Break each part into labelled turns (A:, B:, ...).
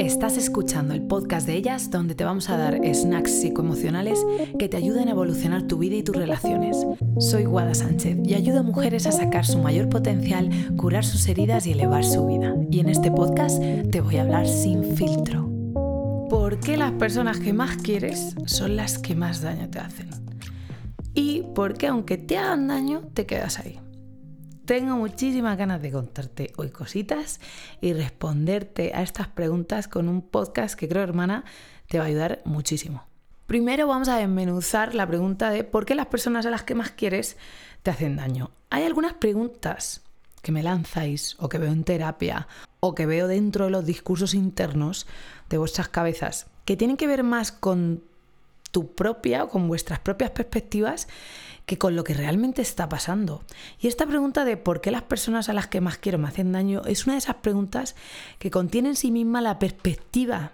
A: Estás escuchando el podcast de ellas donde te vamos a dar snacks psicoemocionales que te ayuden a evolucionar tu vida y tus relaciones. Soy Guada Sánchez y ayudo a mujeres a sacar su mayor potencial, curar sus heridas y elevar su vida. Y en este podcast te voy a hablar sin filtro. ¿Por qué las personas que más quieres son las que más daño te hacen? Y por qué aunque te hagan daño, te quedas ahí. Tengo muchísimas ganas de contarte hoy cositas y responderte a estas preguntas con un podcast que creo, hermana, te va a ayudar muchísimo. Primero vamos a desmenuzar la pregunta de por qué las personas a las que más quieres te hacen daño. Hay algunas preguntas que me lanzáis o que veo en terapia o que veo dentro de los discursos internos de vuestras cabezas que tienen que ver más con tu propia o con vuestras propias perspectivas que con lo que realmente está pasando. Y esta pregunta de por qué las personas a las que más quiero me hacen daño es una de esas preguntas que contiene en sí misma la perspectiva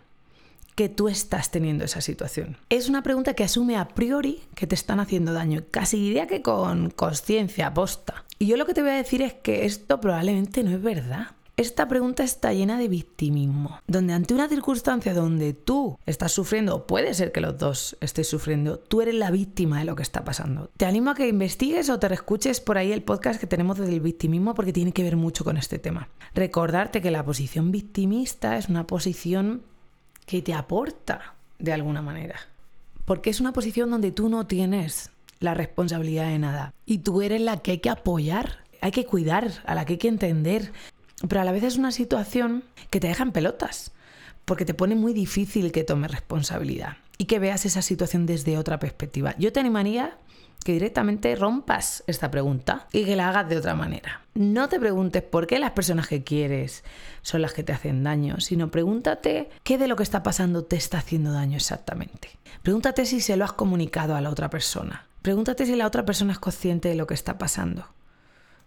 A: que tú estás teniendo esa situación. Es una pregunta que asume a priori que te están haciendo daño, casi diría que con conciencia posta. Y yo lo que te voy a decir es que esto probablemente no es verdad. Esta pregunta está llena de victimismo, donde ante una circunstancia donde tú estás sufriendo, puede ser que los dos estéis sufriendo, tú eres la víctima de lo que está pasando. Te animo a que investigues o te reescuches por ahí el podcast que tenemos del victimismo porque tiene que ver mucho con este tema. Recordarte que la posición victimista es una posición que te aporta de alguna manera, porque es una posición donde tú no tienes la responsabilidad de nada y tú eres la que hay que apoyar hay que cuidar, a la que hay que entender, pero a la vez es una situación que te deja en pelotas, porque te pone muy difícil que tomes responsabilidad y que veas esa situación desde otra perspectiva. Yo te animaría que directamente rompas esta pregunta y que la hagas de otra manera. No te preguntes por qué las personas que quieres son las que te hacen daño, sino pregúntate qué de lo que está pasando te está haciendo daño exactamente. Pregúntate si se lo has comunicado a la otra persona. Pregúntate si la otra persona es consciente de lo que está pasando.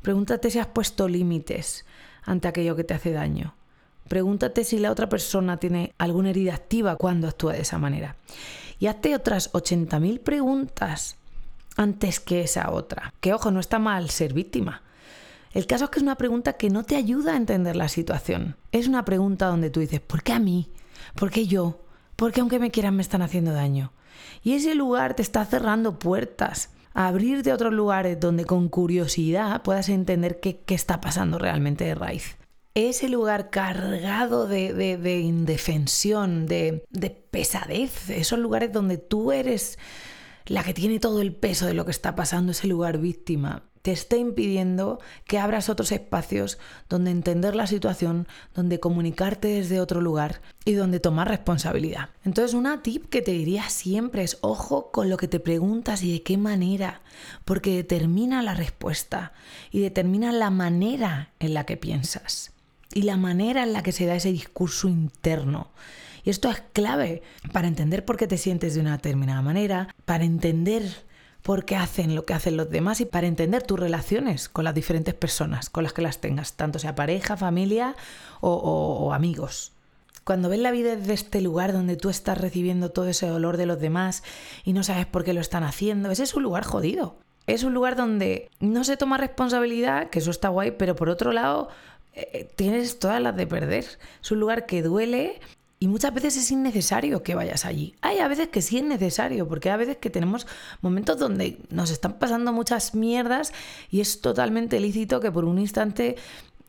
A: Pregúntate si has puesto límites ante aquello que te hace daño. Pregúntate si la otra persona tiene alguna herida activa cuando actúa de esa manera. Y hazte otras 80.000 preguntas antes que esa otra. Que ojo, no está mal ser víctima. El caso es que es una pregunta que no te ayuda a entender la situación. Es una pregunta donde tú dices, ¿por qué a mí? ¿Por qué yo? ¿Por qué aunque me quieran me están haciendo daño? Y ese lugar te está cerrando puertas abrirte a otros lugares donde con curiosidad puedas entender qué, está pasando realmente de raíz. Ese lugar cargado de, indefensión, de, de pesadez, esos lugares donde tú eres la que tiene todo el peso de lo que está pasando, ese lugar víctima, te está impidiendo que abras otros espacios donde entender la situación, donde comunicarte desde otro lugar y donde tomar responsabilidad. Entonces una tip que te diría siempre es ojo con lo que te preguntas y de qué manera, porque determina la respuesta y determina la manera en la que piensas y la manera en la que se da ese discurso interno. Y esto es clave para entender por qué te sientes de una determinada manera, para entender por qué hacen lo que hacen los demás y para entender tus relaciones con las diferentes personas con las que las tengas, tanto sea pareja, familia o, amigos. Cuando ves la vida desde este lugar donde tú estás recibiendo todo ese dolor de los demás y no sabes por qué lo están haciendo, ese es un lugar jodido. Es un lugar donde no se toma responsabilidad, que eso está guay, pero por otro lado eh, tienes todas las de perder. Es un lugar que duele y muchas veces es innecesario que vayas allí. Hay a veces que sí es necesario, porque hay a veces que tenemos momentos donde nos están pasando muchas mierdas y es totalmente lícito que por un instante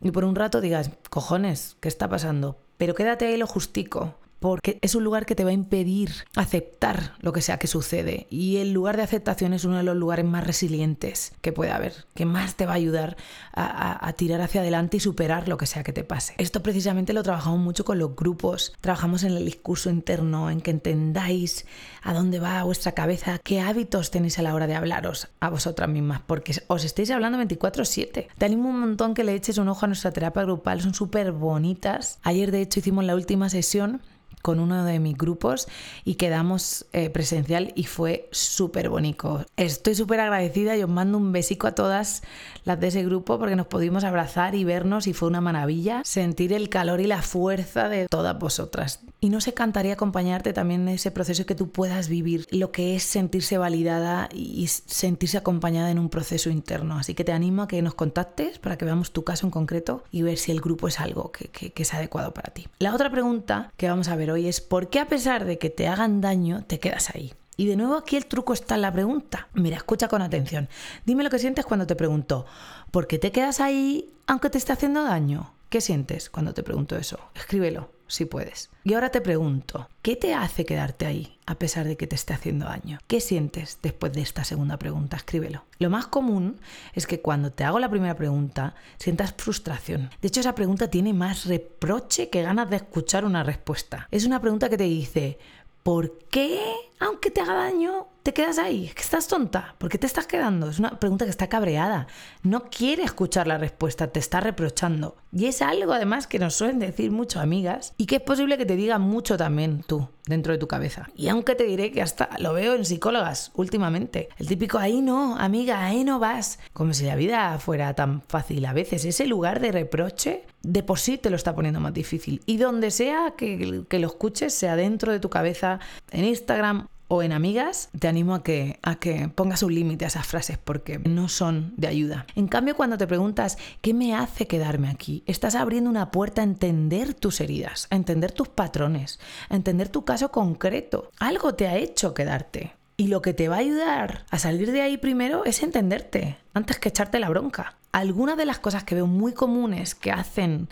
A: y por un rato digas, cojones, ¿qué está pasando? Pero quédate ahí lo justico porque es un lugar que te va a impedir aceptar lo que sea que sucede. Y el lugar de aceptación es uno de los lugares más resilientes que puede haber, que más te va a ayudar a, tirar hacia adelante y superar lo que sea que te pase. Esto precisamente lo trabajamos mucho con los grupos, trabajamos en el discurso interno, en que entendáis a dónde va vuestra cabeza, qué hábitos tenéis a la hora de hablaros a vosotras mismas, porque os estáis hablando 24/7. Te animo un montón que le eches un ojo a nuestra terapia grupal, son súper bonitas. Ayer de hecho hicimos la última sesión con uno de mis grupos y quedamos eh, presencial y fue súper bonito. Estoy súper agradecida y os mando un besico a todas las de ese grupo porque nos pudimos abrazar y vernos y fue una maravilla sentir el calor y la fuerza de todas vosotras. Y no se cantaría acompañarte también en ese proceso que tú puedas vivir lo que es sentirse validada y sentirse acompañada en un proceso interno. Así que te animo a que nos contactes para que veamos tu caso en concreto y ver si el grupo es algo que, que es adecuado para ti. La otra pregunta que vamos a ver hoy es ¿por qué a pesar de que te hagan daño te quedas ahí? Y de nuevo aquí el truco está en la pregunta. Mira, escucha con atención. Dime lo que sientes cuando te pregunto, ¿por qué te quedas ahí aunque te esté haciendo daño? ¿Qué sientes cuando te pregunto eso? Escríbelo si puedes. Y ahora te pregunto, ¿qué te hace quedarte ahí a pesar de que te esté haciendo daño? ¿Qué sientes después de esta segunda pregunta? Escríbelo. Lo más común es que cuando te hago la primera pregunta sientas frustración. De hecho, esa pregunta tiene más reproche que ganas de escuchar una respuesta. Es una pregunta que te dice, ¿por qué, aunque te haga daño, te quedas ahí? Es que estás tonta. ¿Por qué te estás quedando? Es una pregunta que está cabreada. No quiere escuchar la respuesta, te está reprochando. Y es algo además que nos suelen decir mucho amigas y que es posible que te digan mucho también tú dentro de tu cabeza. Y aunque te diré que hasta lo veo en psicólogas últimamente. El típico ahí no, amiga, ahí no vas. Como si la vida fuera tan fácil a veces. Ese lugar de reproche de por sí te lo está poniendo más difícil. Y donde sea que, que lo escuches, sea dentro de tu cabeza, en Instagram o en amigas, te animo a que, a que pongas un límite a esas frases porque no son de ayuda. En cambio, cuando te preguntas, ¿qué me hace quedarme aquí? Estás abriendo una puerta a entender tus heridas, a entender tus patrones, a entender tu caso concreto. Algo te ha hecho quedarte. Y lo que te va a ayudar a salir de ahí primero es entenderte, antes que echarte la bronca. Algunas de las cosas que veo muy comunes que hacen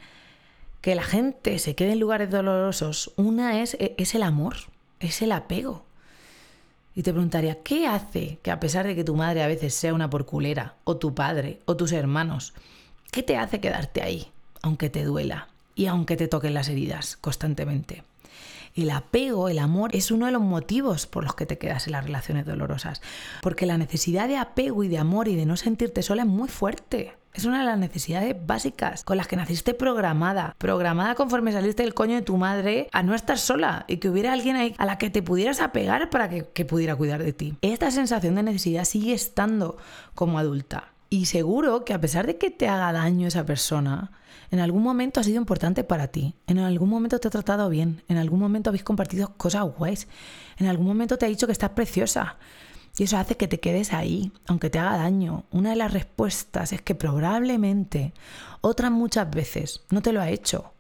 A: que la gente se quede en lugares dolorosos, una es, es el amor, es el apego. Y te preguntaría, ¿qué hace que a pesar de que tu madre a veces sea una porculera, o tu padre, o tus hermanos, qué te hace quedarte ahí, aunque te duela y aunque te toquen las heridas constantemente? El apego, el amor, es uno de los motivos por los que te quedas en las relaciones dolorosas. Porque la necesidad de apego y de amor y de no sentirte sola es muy fuerte. Es una de las necesidades básicas con las que naciste programada, programada conforme saliste del coño de tu madre a no estar sola y que hubiera alguien ahí a la que te pudieras apegar para que, pudiera cuidar de ti. Esta sensación de necesidad sigue estando como adulta. Y seguro que a pesar de que te haga daño esa persona, en algún momento ha sido importante para ti, en algún momento te ha tratado bien, en algún momento habéis compartido cosas guays, en algún momento te ha dicho que estás preciosa, y eso hace que te quedes ahí, aunque te haga daño. Una de las respuestas es que probablemente otras muchas veces no te lo ha hecho.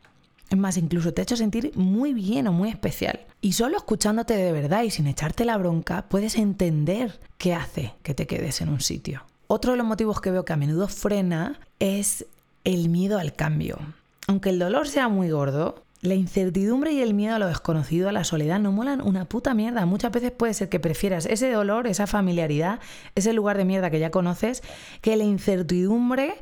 A: Es más, incluso te ha hecho sentir muy bien o muy especial. Y solo escuchándote de verdad y sin echarte la bronca, puedes entender qué hace que te quedes en un sitio. Otro de los motivos que veo que a menudo frena es el miedo al cambio. Aunque el dolor sea muy gordo, la incertidumbre y el miedo a lo desconocido, a la soledad, no molan una puta mierda. Muchas veces puede ser que prefieras ese dolor, esa familiaridad, ese lugar de mierda que ya conoces, que la incertidumbre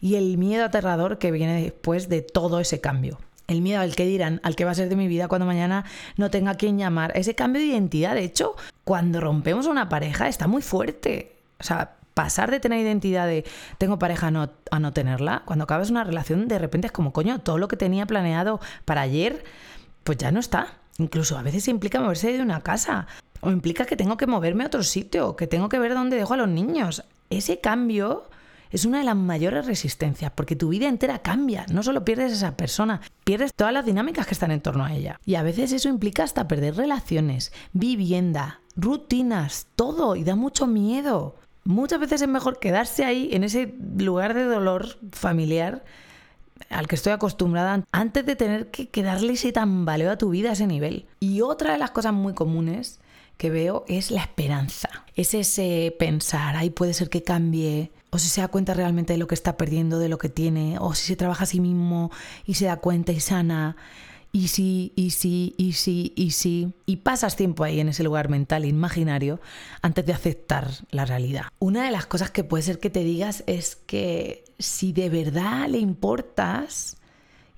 A: y el miedo aterrador que viene después de todo ese cambio. El miedo al que dirán, al que va a ser de mi vida cuando mañana no tenga a quien llamar. Ese cambio de identidad, de hecho, cuando rompemos una pareja está muy fuerte. O sea, pasar de tener identidad de tengo pareja a no, a no tenerla, cuando acabas una relación de repente es como, coño, todo lo que tenía planeado para ayer, pues ya no está. Incluso a veces implica moverse de una casa o implica que tengo que moverme a otro sitio, que tengo que ver dónde dejo a los niños. Ese cambio es una de las mayores resistencias, porque tu vida entera cambia. No solo pierdes a esa persona, pierdes todas las dinámicas que están en torno a ella. Y a veces eso implica hasta perder relaciones, vivienda, rutinas, todo, y da mucho miedo muchas veces es mejor quedarse ahí, en ese lugar de dolor familiar al que estoy acostumbrada, antes de tener que, darle ese tambaleo a tu vida a ese nivel. Y otra de las cosas muy comunes que veo es la esperanza. Es ese pensar, ahí puede ser que cambie, o si se da cuenta realmente de lo que está perdiendo, de lo que tiene, o si se trabaja a sí mismo y se da cuenta y sana y sí, y sí, y sí, y sí. Y pasas tiempo ahí en ese lugar mental imaginario antes de aceptar la realidad. Una de las cosas que puede ser que te digas es que si de verdad le importas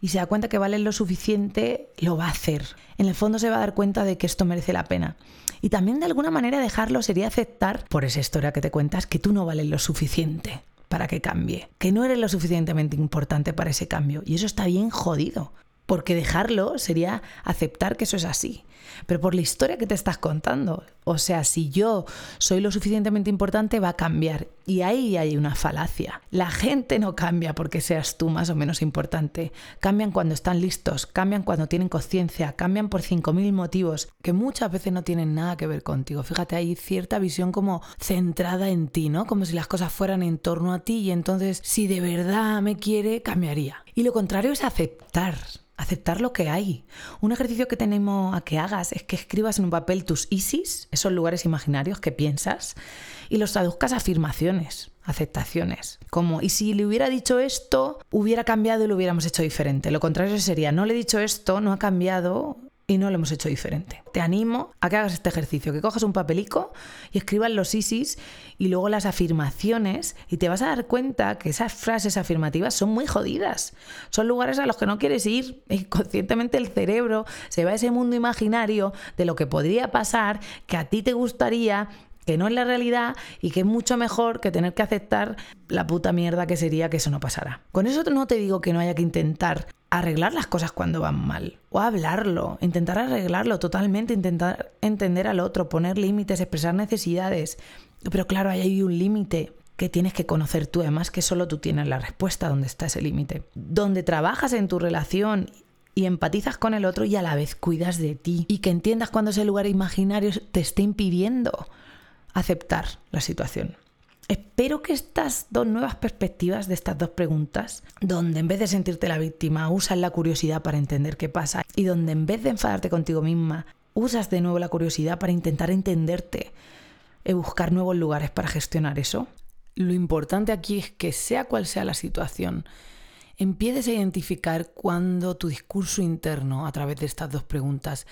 A: y se da cuenta que vale lo suficiente, lo va a hacer. En el fondo se va a dar cuenta de que esto merece la pena. Y también de alguna manera dejarlo sería aceptar, por esa historia que te cuentas, que tú no vales lo suficiente para que cambie, que no eres lo suficientemente importante para ese cambio. Y eso está bien jodido porque dejarlo sería aceptar que eso es así. Pero por la historia que te estás contando. O sea, si yo soy lo suficientemente importante, va a cambiar. Y ahí hay una falacia. La gente no cambia porque seas tú más o menos importante. Cambian cuando están listos, cambian cuando tienen conciencia, cambian por 5.000 motivos que muchas veces no tienen nada que ver contigo. Fíjate, hay cierta visión como centrada en ti, ¿no? Como si las cosas fueran en torno a ti y entonces si de verdad me quiere, cambiaría. Y lo contrario es aceptar aceptar lo que hay. Un ejercicio que tenemos a que hagas es que escribas en un papel tus ISIS, esos lugares imaginarios que piensas, y los traduzcas a afirmaciones, aceptaciones. Como, y si le hubiera dicho esto, hubiera cambiado y lo hubiéramos hecho diferente. Lo contrario sería, no le he dicho esto, no ha cambiado, y no lo hemos hecho diferente. Te animo a que hagas este ejercicio, que cojas un papelico y escribas los ISIS y luego las afirmaciones y te vas a dar cuenta que esas frases afirmativas son muy jodidas. Son lugares a los que no quieres ir y conscientemente el cerebro se va a ese mundo imaginario de lo que podría pasar, que a ti te gustaría que no es la realidad y que es mucho mejor que tener que aceptar la puta mierda que sería que eso no pasara. Con eso no te digo que no haya que intentar arreglar las cosas cuando van mal o hablarlo, intentar arreglarlo totalmente, intentar entender al otro, poner límites, expresar necesidades. Pero claro, ahí hay un límite que tienes que conocer tú, además que solo tú tienes la respuesta donde está ese límite. Donde trabajas en tu relación y empatizas con el otro y a la vez cuidas de ti y que entiendas cuando ese lugar imaginario te esté impidiendo aceptar la situación. Espero que estas dos nuevas perspectivas de estas dos preguntas, donde en vez de sentirte la víctima, usas la curiosidad para entender qué pasa y donde en vez de enfadarte contigo misma, usas de nuevo la curiosidad para intentar entenderte y buscar nuevos lugares para gestionar eso. Lo importante aquí es que sea cual sea la situación, empieces a identificar cuando tu discurso interno a través de estas dos preguntas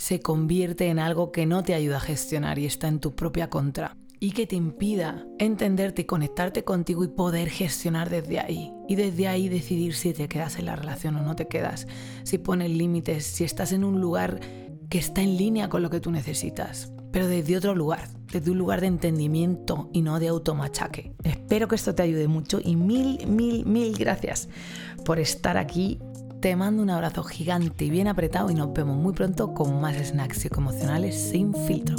A: se convierte en algo que no te ayuda a gestionar y está en tu propia contra y que te impida entenderte y conectarte contigo y poder gestionar desde ahí. Y desde ahí decidir si te quedas en la relación o no te quedas, si pones límites, si estás en un lugar que está en línea con lo que tú necesitas, pero desde otro lugar, desde un lugar de entendimiento y no de automachaque. Espero que esto te ayude mucho y mil, mil, mil gracias por estar aquí te mando un abrazo gigante y bien apretado y nos vemos muy pronto con más snacks psicoemocionales sin filtro.